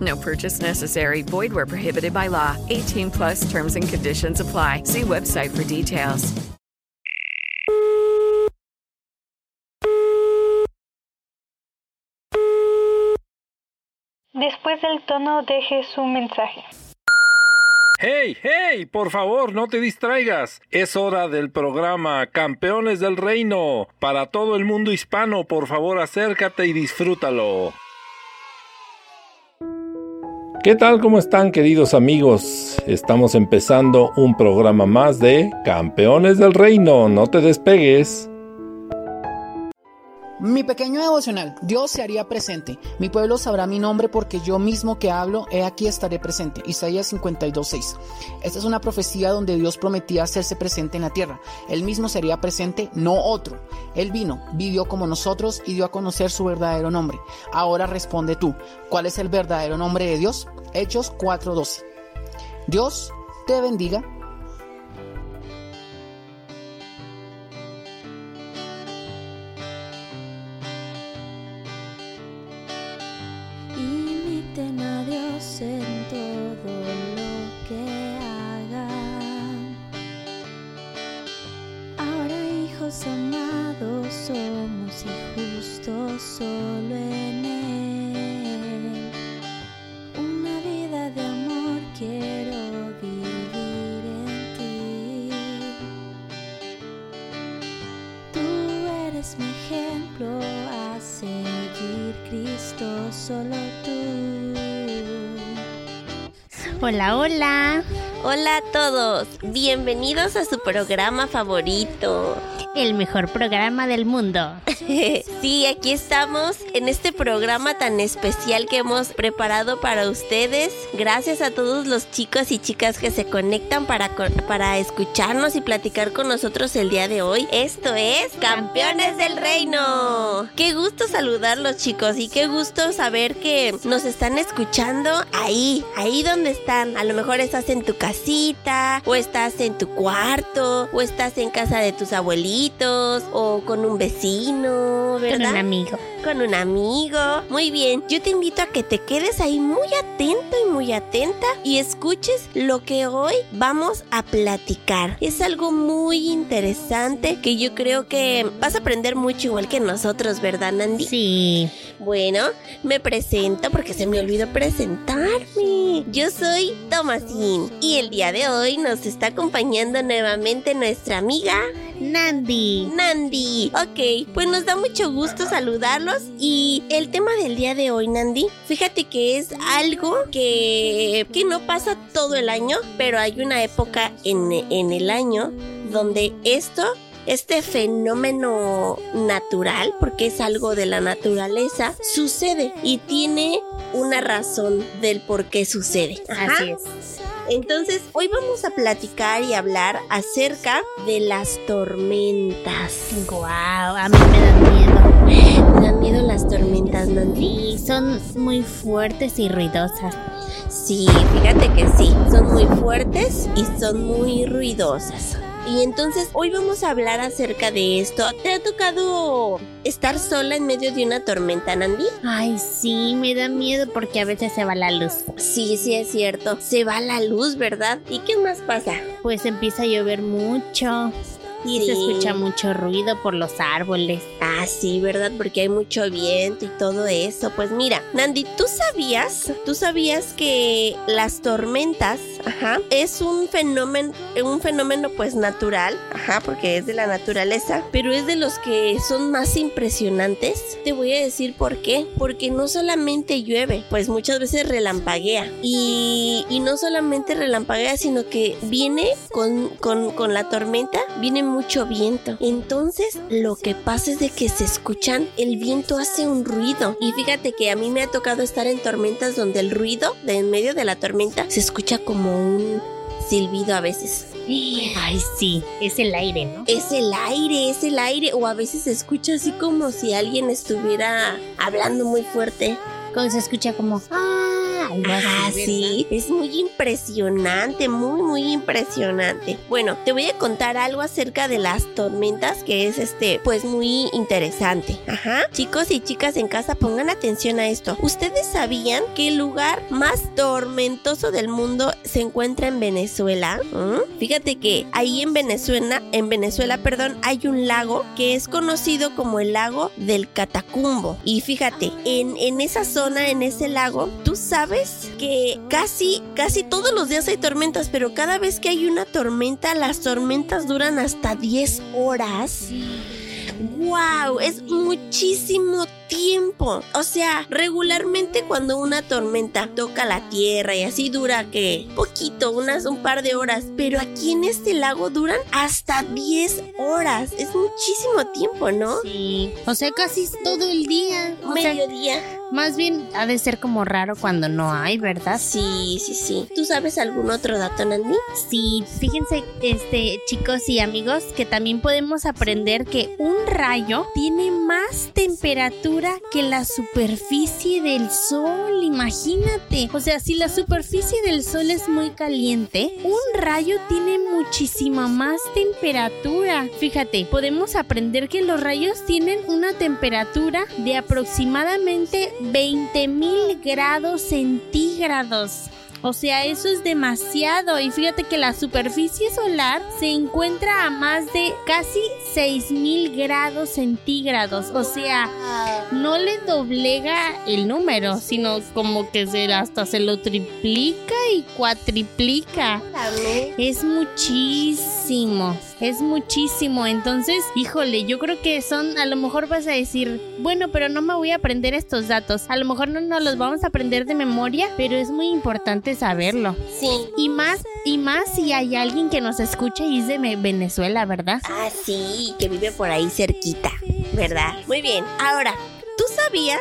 No purchase necessary. Void where prohibited by law. 18 plus terms and conditions apply. See website for details. Después del tono deje su mensaje. ¡Hey, hey! Por favor, no te distraigas. Es hora del programa Campeones del Reino. Para todo el mundo hispano, por favor, acércate y disfrútalo. ¿Qué tal? ¿Cómo están queridos amigos? Estamos empezando un programa más de Campeones del Reino. No te despegues. Mi pequeño devocional, Dios se haría presente. Mi pueblo sabrá mi nombre porque yo mismo que hablo, he aquí estaré presente. Isaías 52.6. Esta es una profecía donde Dios prometía hacerse presente en la tierra. Él mismo sería presente, no otro. Él vino, vivió como nosotros y dio a conocer su verdadero nombre. Ahora responde tú, ¿cuál es el verdadero nombre de Dios? Hechos 4.12. Dios te bendiga En todo lo que hagan. Ahora hijos amados somos y justos solo en Él. Una vida de amor quiero vivir en ti. Tú eres mi ejemplo a seguir, Cristo, solo tú. Hola, hola. Hola a todos. Bienvenidos a su programa favorito. El mejor programa del mundo. sí, aquí estamos en este programa tan especial que hemos preparado para ustedes. Gracias a todos los chicos y chicas que se conectan para, para escucharnos y platicar con nosotros el día de hoy. Esto es Campeones del Reino. Qué gusto saludarlos chicos y qué gusto saber que nos están escuchando ahí, ahí donde están. A lo mejor estás en tu casita o estás en tu cuarto o estás en casa de tus abuelitos o con un vecino, ¿verdad? Con un amigo. Con un amigo. Muy bien. Yo te invito a que te quedes ahí muy atento y muy atenta y escuches lo que hoy vamos a platicar. Es algo muy interesante que yo creo que vas a aprender mucho igual que nosotros, ¿verdad, Nandi? Sí. Bueno, me presento porque se me olvidó presentarme. Yo soy Tomasín y el día de hoy nos está acompañando nuevamente nuestra amiga Nandi. Nandi. Ok, pues nos da mucho gusto saludarlos y el tema del día de hoy, Nandi, fíjate que es algo que, que no pasa todo el año, pero hay una época en, en el año donde esto este fenómeno natural, porque es algo de la naturaleza, sucede y tiene una razón del por qué sucede. Ajá. Así es. Entonces, hoy vamos a platicar y hablar acerca de las tormentas. Wow, a mí me dan miedo. ¿Te dan miedo las tormentas, Nandi? Sí, son muy fuertes y ruidosas. Sí, fíjate que sí, son muy fuertes y son muy ruidosas. Y entonces hoy vamos a hablar acerca de esto. ¿Te ha tocado estar sola en medio de una tormenta, Nandi? Ay, sí, me da miedo porque a veces se va la luz. Sí, sí es cierto. Se va la luz, ¿verdad? ¿Y qué más pasa? Pues empieza a llover mucho y Sí. se escucha mucho ruido por los árboles. Ah, sí, ¿verdad? Porque hay mucho viento y todo eso. Pues mira, Nandi, ¿tú sabías? ¿Tú sabías que las tormentas, ajá, es un fenómeno, un fenómeno pues natural, ajá, porque es de la naturaleza, pero es de los que son más impresionantes? Te voy a decir por qué. Porque no solamente llueve, pues muchas veces relampaguea. Y, no solamente relampaguea, sino que viene con, con, con la tormenta, viene mucho viento. Entonces, lo que pasa es de que se escuchan, el viento hace un ruido. Y fíjate que a mí me ha tocado estar en tormentas donde el ruido de en medio de la tormenta se escucha como un silbido a veces. Ay, sí, es el aire, ¿no? Es el aire, es el aire. O a veces se escucha así como si alguien estuviera hablando muy fuerte. Cuando se escucha como, ah, algo así, Ah, es muy impresionante, muy, muy impresionante. Bueno, te voy a contar algo acerca de las tormentas que es este, pues muy interesante. Ajá. Chicos y chicas en casa, pongan atención a esto. ¿Ustedes sabían que el lugar más tormentoso del mundo se encuentra en Venezuela? ¿Mm? Fíjate que ahí en Venezuela, en Venezuela, perdón, hay un lago que es conocido como el lago del Catacumbo. Y fíjate, en, en esa zona, en ese lago, tú sabes que casi, casi todos los días hay tormentas, pero cada vez que hay una tormenta, las tormentas duran hasta 10 horas. ¡Wow! Es muchísimo tiempo. O sea, regularmente cuando una tormenta toca la tierra y así dura que poquito, unas un par de horas, pero aquí en este lago duran hasta 10 horas. Es muchísimo tiempo, ¿no? Sí, o sea, casi todo el día. O sea, Mediodía. Más bien ha de ser como raro cuando no hay, ¿verdad? Sí, sí, sí. ¿Tú sabes algún otro dato, Nandi? Sí, fíjense, este, chicos y amigos, que también podemos aprender que un rayo tiene más temperatura que la superficie del sol, imagínate. O sea, si la superficie del sol es muy caliente, un rayo tiene muchísima más temperatura. Fíjate, podemos aprender que los rayos tienen una temperatura de aproximadamente 20 mil grados centígrados. O sea, eso es demasiado. Y fíjate que la superficie solar se encuentra a más de casi 6000 grados centígrados. O sea, no le doblega el número, sino como que se, hasta se lo triplica y cuatriplica. Es muchísimo, es muchísimo. Entonces, híjole, yo creo que son, a lo mejor vas a decir, bueno, pero no me voy a aprender estos datos. A lo mejor no nos los vamos a aprender de memoria, pero es muy importante saberlo. Sí. Y más, y más si hay alguien que nos escucha y es de Venezuela, ¿verdad? Ah, sí, que vive por ahí cerquita, ¿verdad? Muy bien. Ahora, ¿tú sabías?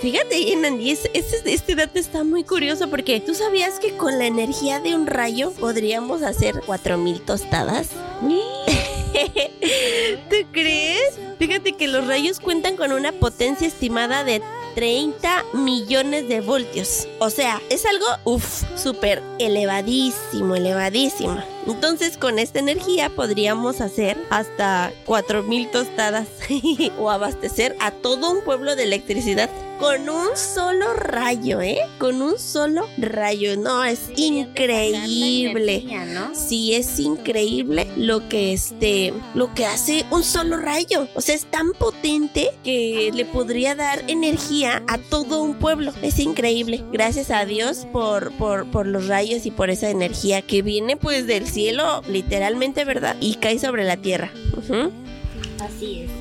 Fíjate, Nandi, es- este, este dato está muy curioso porque ¿tú sabías que con la energía de un rayo podríamos hacer 4000 tostadas? ¿Tú crees? Fíjate que los rayos cuentan con una potencia estimada de 30 millones de voltios. O sea, es algo, uff, súper elevadísimo, elevadísimo. Entonces, con esta energía podríamos hacer hasta 4000 tostadas o abastecer a todo un pueblo de electricidad con un solo rayo, ¿eh? Con un solo rayo. No, es increíble. ¿no? Sí, es increíble lo que este, lo que hace un solo rayo. O sea, es tan potente que le podría dar energía a todo un pueblo. Es increíble. Gracias a Dios por, por, por los rayos y por esa energía que viene pues del cielo, literalmente, ¿verdad? Y cae sobre la tierra. Así es.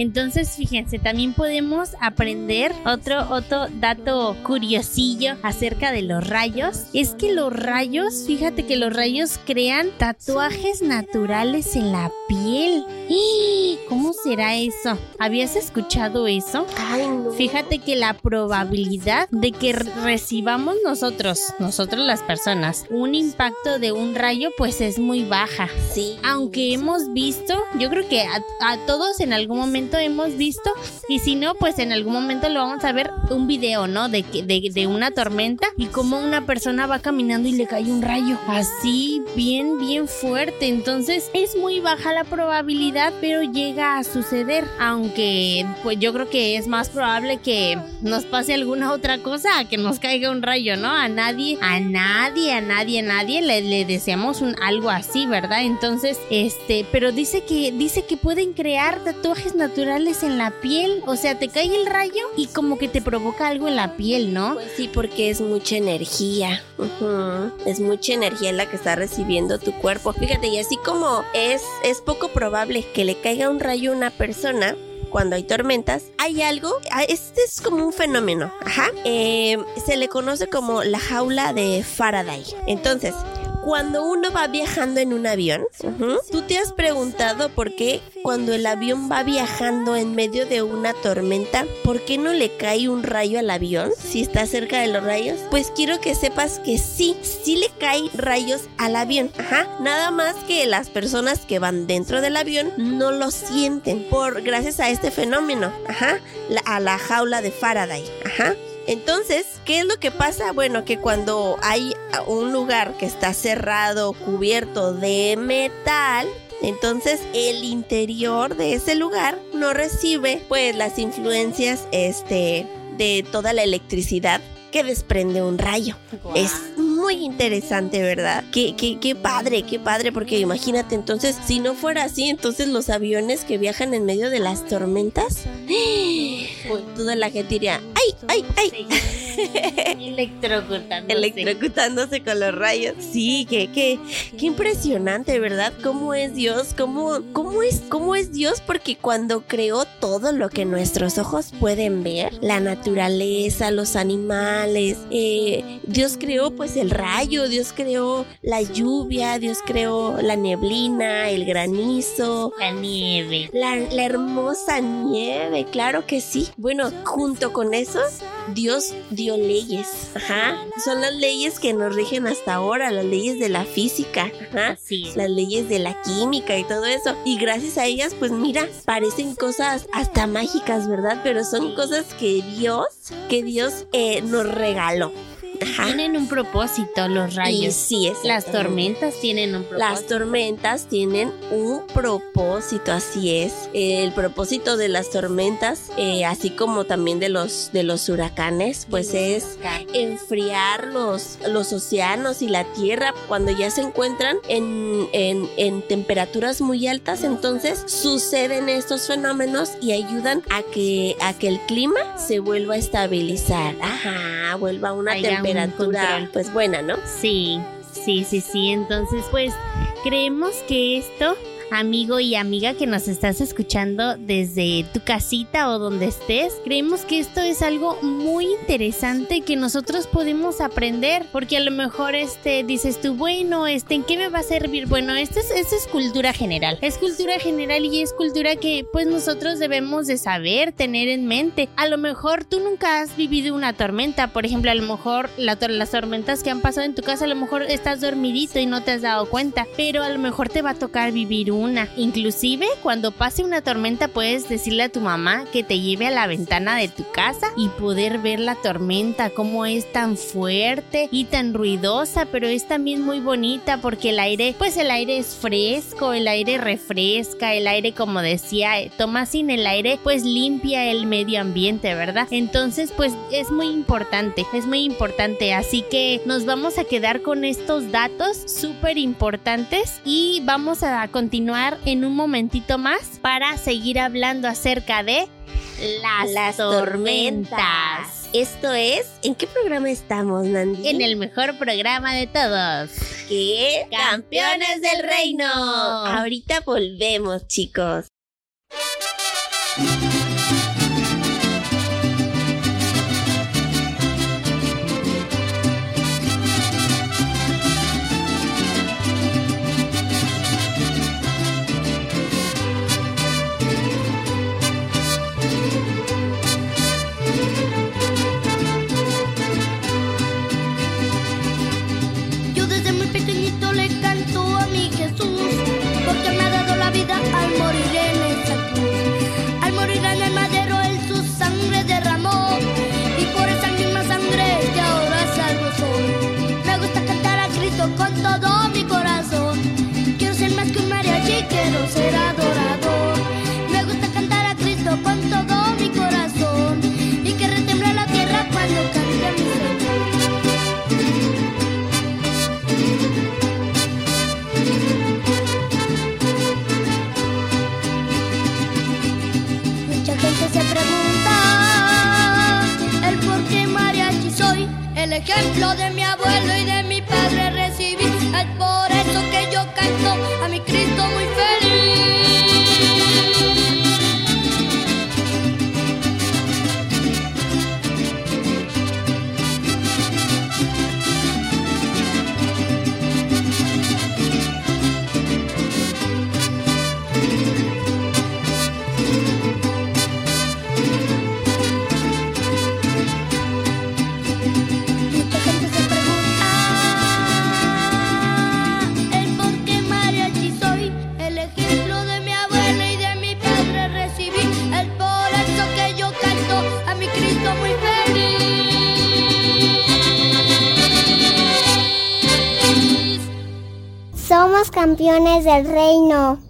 Entonces, fíjense, también podemos aprender otro, otro dato curiosillo acerca de los rayos. Es que los rayos, fíjate que los rayos crean tatuajes naturales en la piel. ¡Y! ¿Cómo será eso? ¿Habías escuchado eso? Ay, no. Fíjate que la probabilidad de que re- recibamos nosotros, nosotros las personas, un impacto de un rayo, pues es muy baja. Sí. Aunque hemos visto, yo creo que a, a todos en algún momento hemos visto y si no, pues en algún momento lo vamos a ver un video, ¿no? De, de, de una tormenta y cómo una persona va caminando y le cae un rayo. Así, bien, bien fuerte. Entonces es muy baja la probabilidad, pero llega a suceder. Aunque, pues yo creo que es más probable que nos pase alguna otra cosa que nos caiga un rayo, ¿no? A nadie, a nadie, a nadie, a nadie le, deseamos algo así, ¿verdad? Entonces, este, pero dice que, dice que pueden crear tatuajes naturales en la piel. O sea, te cae el rayo y como que te provoca algo en la piel, ¿no? Pues sí, porque es mucha energía. Es mucha energía la que está recibiendo tu cuerpo. Fíjate, y así como es, es poco probable que le caiga un rayo a una persona, cuando hay tormentas, hay algo, este es como un fenómeno, ajá, eh, se le conoce como la jaula de Faraday. Entonces, cuando uno va viajando en un avión, tú te has preguntado por qué cuando el avión va viajando en medio de una tormenta, ¿por qué no le cae un rayo al avión si está cerca de los rayos? Pues quiero que sepas que sí, sí le caen rayos al avión, ajá, nada más que las personas que van dentro del avión no lo sienten por gracias a este fenómeno, ajá, a la jaula de Faraday, ajá. Entonces, ¿qué es lo que pasa? Bueno, que cuando hay un lugar que está cerrado, cubierto de metal, entonces el interior de ese lugar no recibe pues las influencias este de toda la electricidad que desprende un rayo. Es muy interesante, ¿verdad? Qué, qué, qué padre, qué padre, porque imagínate entonces, si no fuera así, entonces los aviones que viajan en medio de las tormentas, pues toda la gente diría, ¡ay, ay, ay! Electrocutándose. electrocutándose con los rayos. Sí, que, que, qué impresionante, ¿verdad? ¿Cómo es Dios? ¿Cómo, cómo, es, ¿Cómo es Dios? Porque cuando creó todo lo que nuestros ojos pueden ver, la naturaleza, los animales, eh, Dios creó pues el rayo, Dios creó la lluvia, Dios creó la neblina, el granizo, La nieve. la, la hermosa nieve, claro que sí. Bueno, junto con eso, Dios dio leyes. Ajá. Son las leyes que nos rigen hasta ahora, las leyes de la física. Ajá. Las leyes de la química y todo eso. Y gracias a ellas, pues mira, parecen cosas hasta mágicas, ¿verdad? Pero son cosas que Dios, que Dios eh, nos regaló. Ajá. Tienen un propósito los rayos. sí, Las tormentas tienen un propósito. Las tormentas tienen un propósito, así es. El propósito de las tormentas, eh, así como también de los de los huracanes, pues es enfriar los, los océanos y la tierra cuando ya se encuentran en, en, en temperaturas muy altas. Entonces suceden estos fenómenos y ayudan a que, a que el clima se vuelva a estabilizar. Ajá, vuelva a una un temperatura pues buena, ¿no? Sí, sí, sí, sí. Entonces, pues, creemos que esto, amigo y amiga que nos estás escuchando desde tu casita o donde estés, creemos que esto es algo muy interesante que nosotros podemos aprender, porque a lo mejor este dices tú, bueno, este, ¿en qué me va a servir? Bueno, esto es, esto es cultura general. Es cultura general y es cultura que pues nosotros debemos de saber, tener en mente. A lo mejor tú nunca has vivido una tormenta, por ejemplo, a lo mejor la las tormentas que han pasado en tu casa, a lo mejor estás dormidito y no te has dado cuenta, pero a lo mejor te va a tocar vivir Inclusive, cuando pase una tormenta, puedes decirle a tu mamá que te lleve a la ventana de tu casa y poder ver la tormenta, cómo es tan fuerte y tan ruidosa, pero es también muy bonita porque el aire, pues el aire es fresco, el aire refresca, el aire, como decía Tomasin, el aire pues limpia el medio ambiente, ¿verdad? Entonces, pues es muy importante, es muy importante. Así que nos vamos a quedar con estos datos súper importantes y vamos a continuar en un momentito más para seguir hablando acerca de las, Las tormentas. tormentas. Esto es, ¿en qué programa estamos, Nandi? En el mejor programa de todos. ¿Qué? Campeones del Reino. Ahorita volvemos, chicos. Campeones del reino.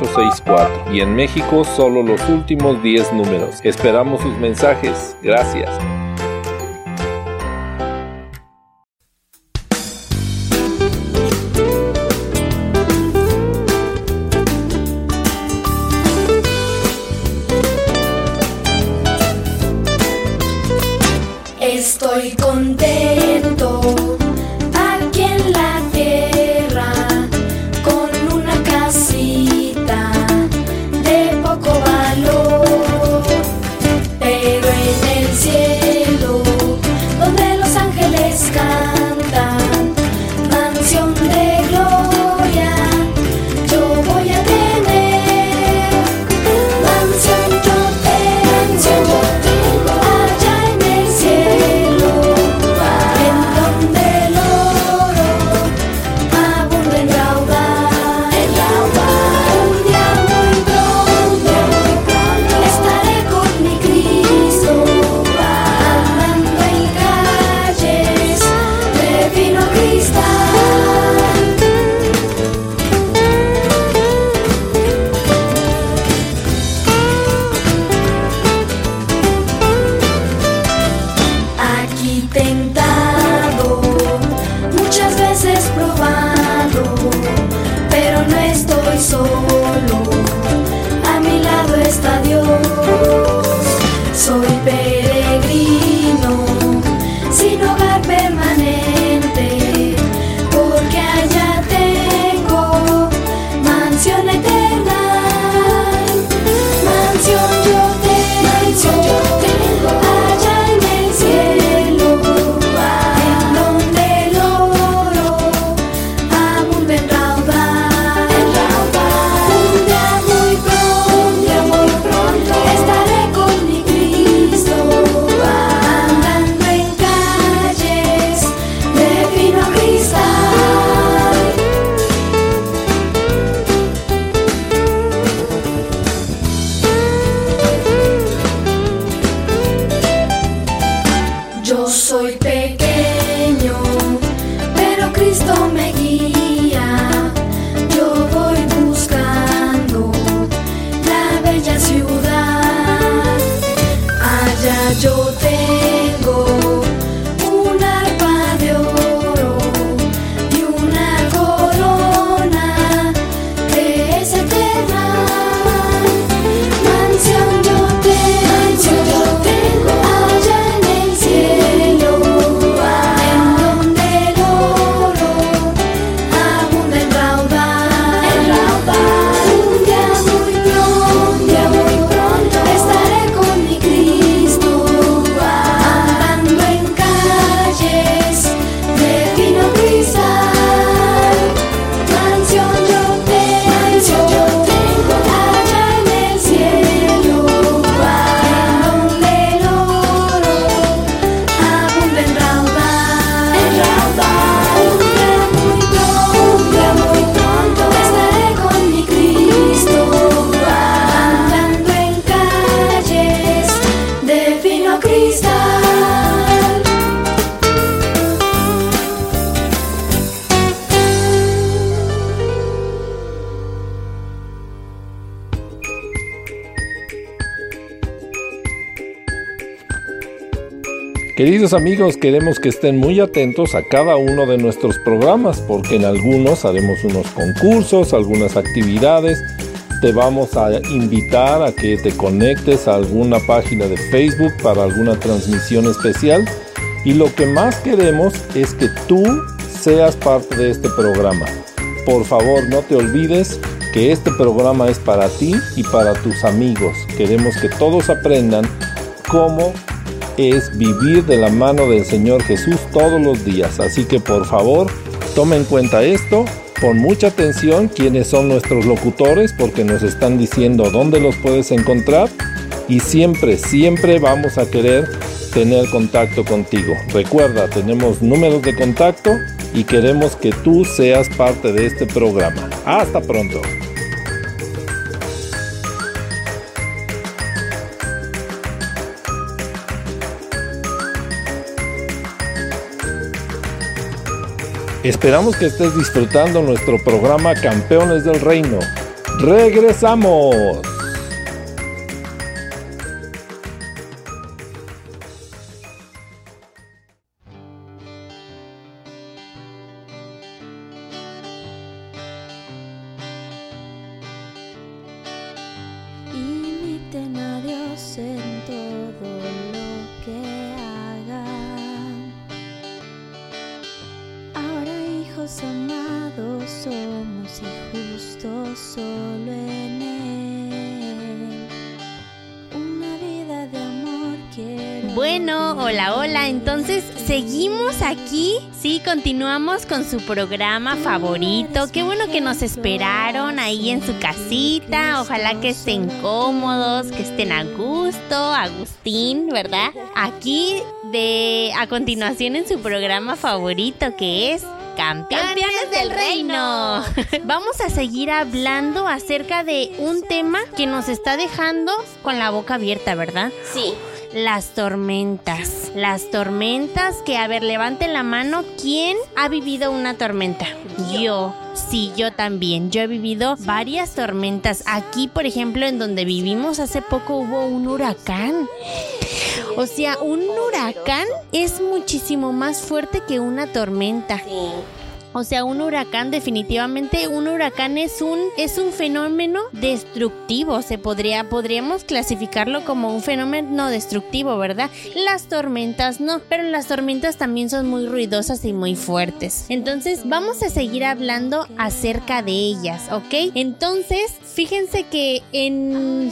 y en México solo los últimos 10 números. Esperamos sus mensajes. Gracias. Queridos amigos, queremos que estén muy atentos a cada uno de nuestros programas porque en algunos haremos unos concursos, algunas actividades. Te vamos a invitar a que te conectes a alguna página de Facebook para alguna transmisión especial. Y lo que más queremos es que tú seas parte de este programa. Por favor, no te olvides que este programa es para ti y para tus amigos. Queremos que todos aprendan cómo es vivir de la mano del Señor Jesús todos los días. Así que por favor, toma en cuenta esto, pon mucha atención quiénes son nuestros locutores porque nos están diciendo dónde los puedes encontrar y siempre, siempre vamos a querer tener contacto contigo. Recuerda, tenemos números de contacto y queremos que tú seas parte de este programa. Hasta pronto. Esperamos que estés disfrutando nuestro programa Campeones del Reino. ¡Regresamos! Bueno, hola, hola. Entonces, seguimos aquí. Sí, continuamos con su programa favorito. Qué bueno que nos esperaron ahí en su casita. Ojalá que estén cómodos, que estén a gusto. Agustín, ¿verdad? Aquí de a continuación en su programa favorito que es Campeones del Reino. Vamos a seguir hablando acerca de un tema que nos está dejando con la boca abierta, ¿verdad? Sí. Las tormentas. Las tormentas que, a ver, levanten la mano. ¿Quién ha vivido una tormenta? Yo. Sí, yo también. Yo he vivido varias tormentas. Aquí, por ejemplo, en donde vivimos hace poco hubo un huracán. O sea, un huracán es muchísimo más fuerte que una tormenta. O sea, un huracán definitivamente, un huracán es un es un fenómeno destructivo, se podría podríamos clasificarlo como un fenómeno destructivo, ¿verdad? Las tormentas no, pero las tormentas también son muy ruidosas y muy fuertes. Entonces, vamos a seguir hablando acerca de ellas, ¿ok? Entonces, fíjense que en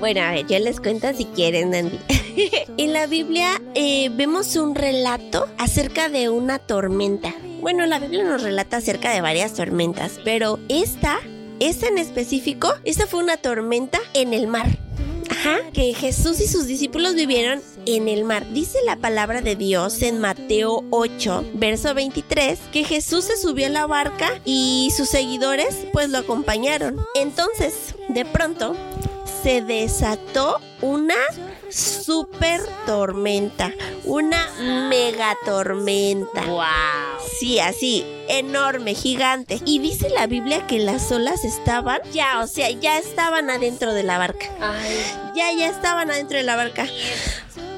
Bueno, a ver, yo les cuento si quieren, Andy. en la Biblia eh, vemos un relato acerca de una tormenta. Bueno, la Biblia nos relata acerca de varias tormentas, pero esta, esta en específico, esta fue una tormenta en el mar. Ajá, que Jesús y sus discípulos vivieron en el mar. Dice la palabra de Dios en Mateo 8, verso 23, que Jesús se subió a la barca y sus seguidores pues lo acompañaron. Entonces, de pronto, se desató una super tormenta, una mega tormenta. wow. Sí, así, enorme, gigante. Y dice la Biblia que las olas estaban ya, o sea, ya estaban adentro de la barca. Ya, ya estaban adentro de la barca.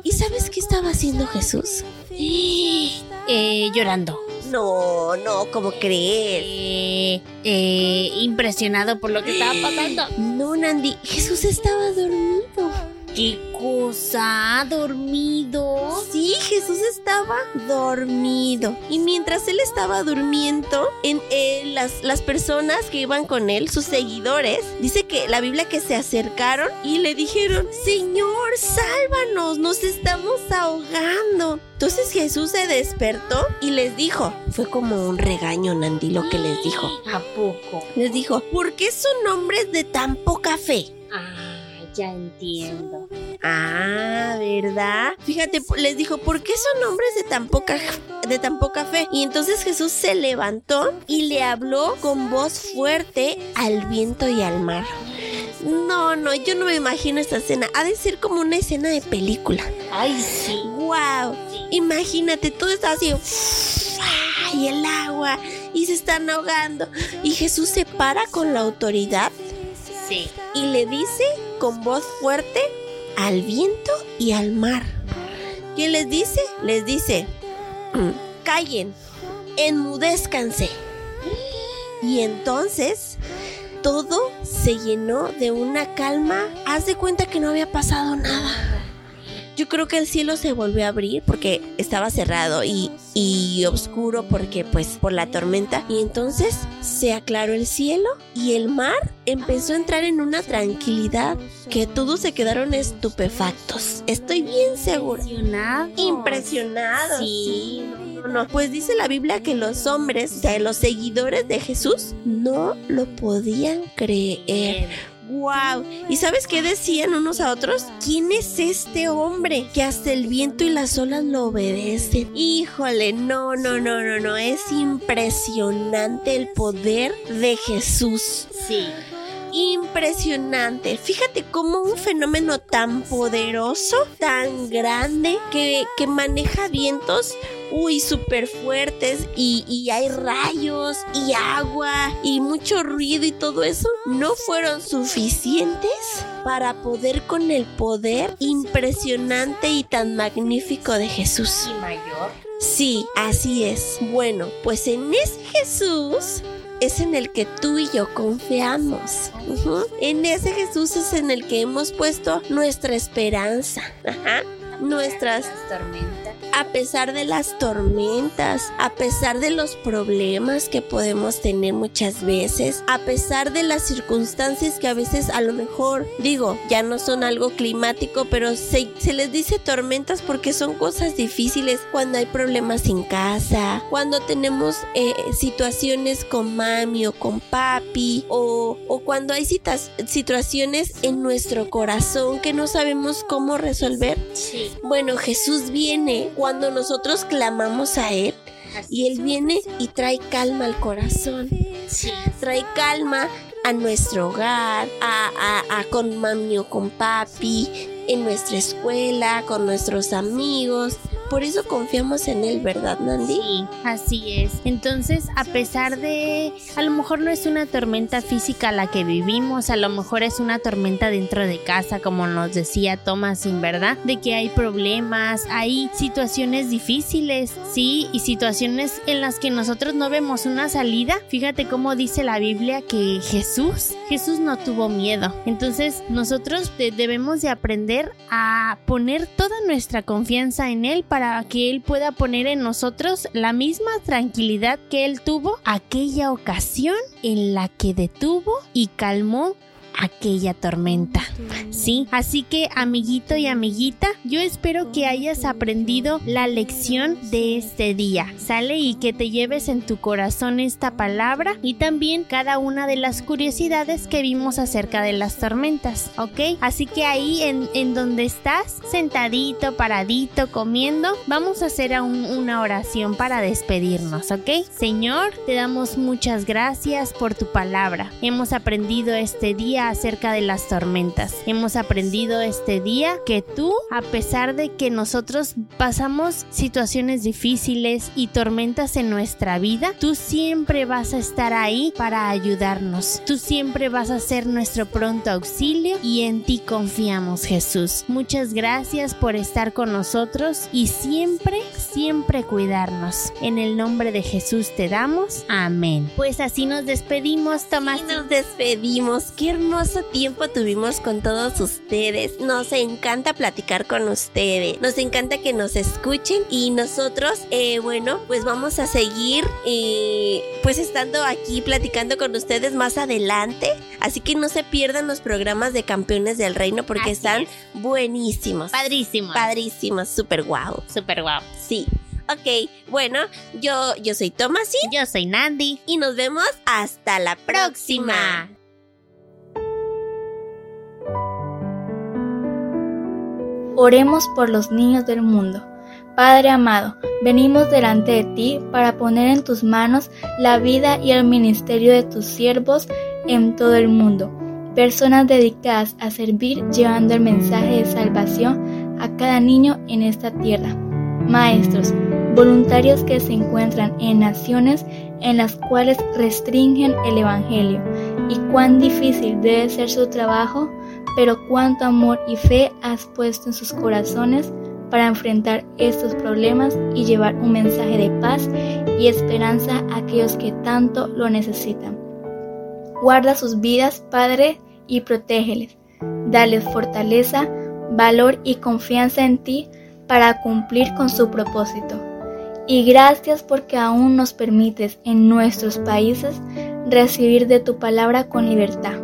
¿Y sabes qué estaba haciendo Jesús? Eh, llorando. No, no, ¿cómo crees? Eh, eh, impresionado por lo que estaba pasando. No, Nandi, Jesús estaba dormido. ¿Qué cosa? ¿Dormido? Sí, Jesús estaba dormido. Y mientras él estaba durmiendo, en, eh, las, las personas que iban con él, sus seguidores, dice que la Biblia que se acercaron y le dijeron, Señor, sálvanos, nos estamos ahogando. Entonces Jesús se despertó y les dijo, fue como un regaño, Nandi, lo que les dijo. ¿A poco? Les dijo, ¿por qué son hombres de tan poca fe? Ah, ya entiendo. Ah, ¿verdad? Fíjate, les dijo, ¿por qué son hombres de tan poca de tan poca fe? Y entonces Jesús se levantó y le habló con voz fuerte al viento y al mar. No, no, yo no me imagino esta escena. Ha de ser como una escena de película. Ay, sí. Wow. Imagínate, todo está así. Y el agua. Y se están ahogando. Y Jesús se para con la autoridad Sí. y le dice con voz fuerte al viento y al mar, ¿Qué les dice? Les dice, callen, enmudézcanse. Y entonces todo se llenó de una calma. Haz de cuenta que no había pasado nada. Yo creo que el cielo se volvió a abrir porque estaba cerrado y, y oscuro porque pues por la tormenta. Y entonces se aclaró el cielo y el mar empezó a entrar en una tranquilidad que todos se quedaron estupefactos. Estoy bien segura. Impresionados. Impresionados. Sí. No, no, pues dice la Biblia que los hombres, de los seguidores de Jesús, no lo podían creer. ¡Wow! ¿Y sabes qué decían unos a otros? ¿Quién es este hombre que hasta el viento y las olas lo obedecen? Híjole, no, no, no, no, no. Es impresionante el poder de Jesús. Sí. Impresionante. Fíjate cómo un fenómeno tan poderoso, tan grande, que, que maneja vientos uy, súper fuertes y, y hay rayos y agua y mucho ruido y todo eso, no fueron suficientes para poder con el poder impresionante y tan magnífico de Jesús. Y mayor. Sí, así es. Bueno, pues en ese Jesús es en el que tú y yo confiamos. En ese Jesús es en el que hemos puesto nuestra esperanza. Ajá. Nuestras tormentas. A pesar de las tormentas, a pesar de los problemas que podemos tener muchas veces, a pesar de las circunstancias que a veces a lo mejor, digo, ya no son algo climático, pero se, se les dice tormentas porque son cosas difíciles cuando hay problemas en casa, cuando tenemos eh, situaciones con mami o con papi, o, o cuando hay citas, situaciones en nuestro corazón que no sabemos cómo resolver. Sí. Bueno, Jesús viene cuando nosotros clamamos a Él y Él viene y trae calma al corazón. Trae calma a nuestro hogar, a, a- a con mami o con papi, en nuestra escuela, con nuestros amigos. Por eso confiamos en Él, ¿verdad, Nandi? Sí, así es. Entonces, a pesar de, a lo mejor no es una tormenta física la que vivimos, a lo mejor es una tormenta dentro de casa, como nos decía Thomas, en verdad, de que hay problemas, hay situaciones difíciles, sí, y situaciones en las que nosotros no vemos una salida. Fíjate cómo dice la Biblia que Jesús, Jesús no tuvo miedo. Entonces, nosotros de- debemos de aprender a poner toda nuestra confianza en Él que Él pueda poner en nosotros la misma tranquilidad que Él tuvo aquella ocasión en la que detuvo y calmó aquella tormenta. Sí, así que amiguito y amiguita, yo espero que hayas aprendido la lección de este día, ¿sale? Y que te lleves en tu corazón esta palabra y también cada una de las curiosidades que vimos acerca de las tormentas, ¿ok? Así que ahí en, donde estás, sentadito, paradito, comiendo, vamos a hacer un- una oración para despedirnos, ¿ok? Señor, te damos muchas gracias por tu palabra. Hemos aprendido este día acerca de las tormentas. Hemos aprendido este día que tú, a pesar de que nosotros pasamos situaciones difíciles y tormentas en nuestra vida, tú siempre vas a estar ahí para ayudarnos. Tú siempre vas a ser nuestro pronto auxilio y en ti confiamos, Jesús. Muchas gracias por estar con nosotros y siempre, siempre cuidarnos. En el nombre de Jesús te damos. Amén. Pues así nos despedimos, Tomás. Nos despedimos. Qué hermoso tiempo tuvimos con todos ustedes. Nos encanta platicar con ustedes. Nos encanta que nos escuchen. Y nosotros, eh, bueno, pues vamos a seguir eh, pues estando aquí platicando con ustedes más adelante. Así que no se pierdan los programas de Campeones del Reino porque Así están es. buenísimos. Padrísimo. Padrísimos, súper guau. Super guau. Sí. Ok, bueno, yo, yo soy Tomasi Yo soy Nandi. y nos vemos hasta la próxima. Oremos por los niños del mundo. Padre amado, venimos delante de ti para poner en tus manos la vida y el ministerio de tus siervos en todo el mundo, personas dedicadas a servir llevando el mensaje de salvación a cada niño en esta tierra. Maestros, voluntarios que se encuentran en naciones en las cuales restringen el Evangelio y cuán difícil debe ser su trabajo, pero cuánto amor y fe has puesto en sus corazones para enfrentar estos problemas y llevar un mensaje de paz y esperanza a aquellos que tanto lo necesitan. Guarda sus vidas, Padre, y protégeles. Dales fortaleza, valor y confianza en ti para cumplir con su propósito. Y gracias porque aún nos permites en nuestros países recibir de tu palabra con libertad.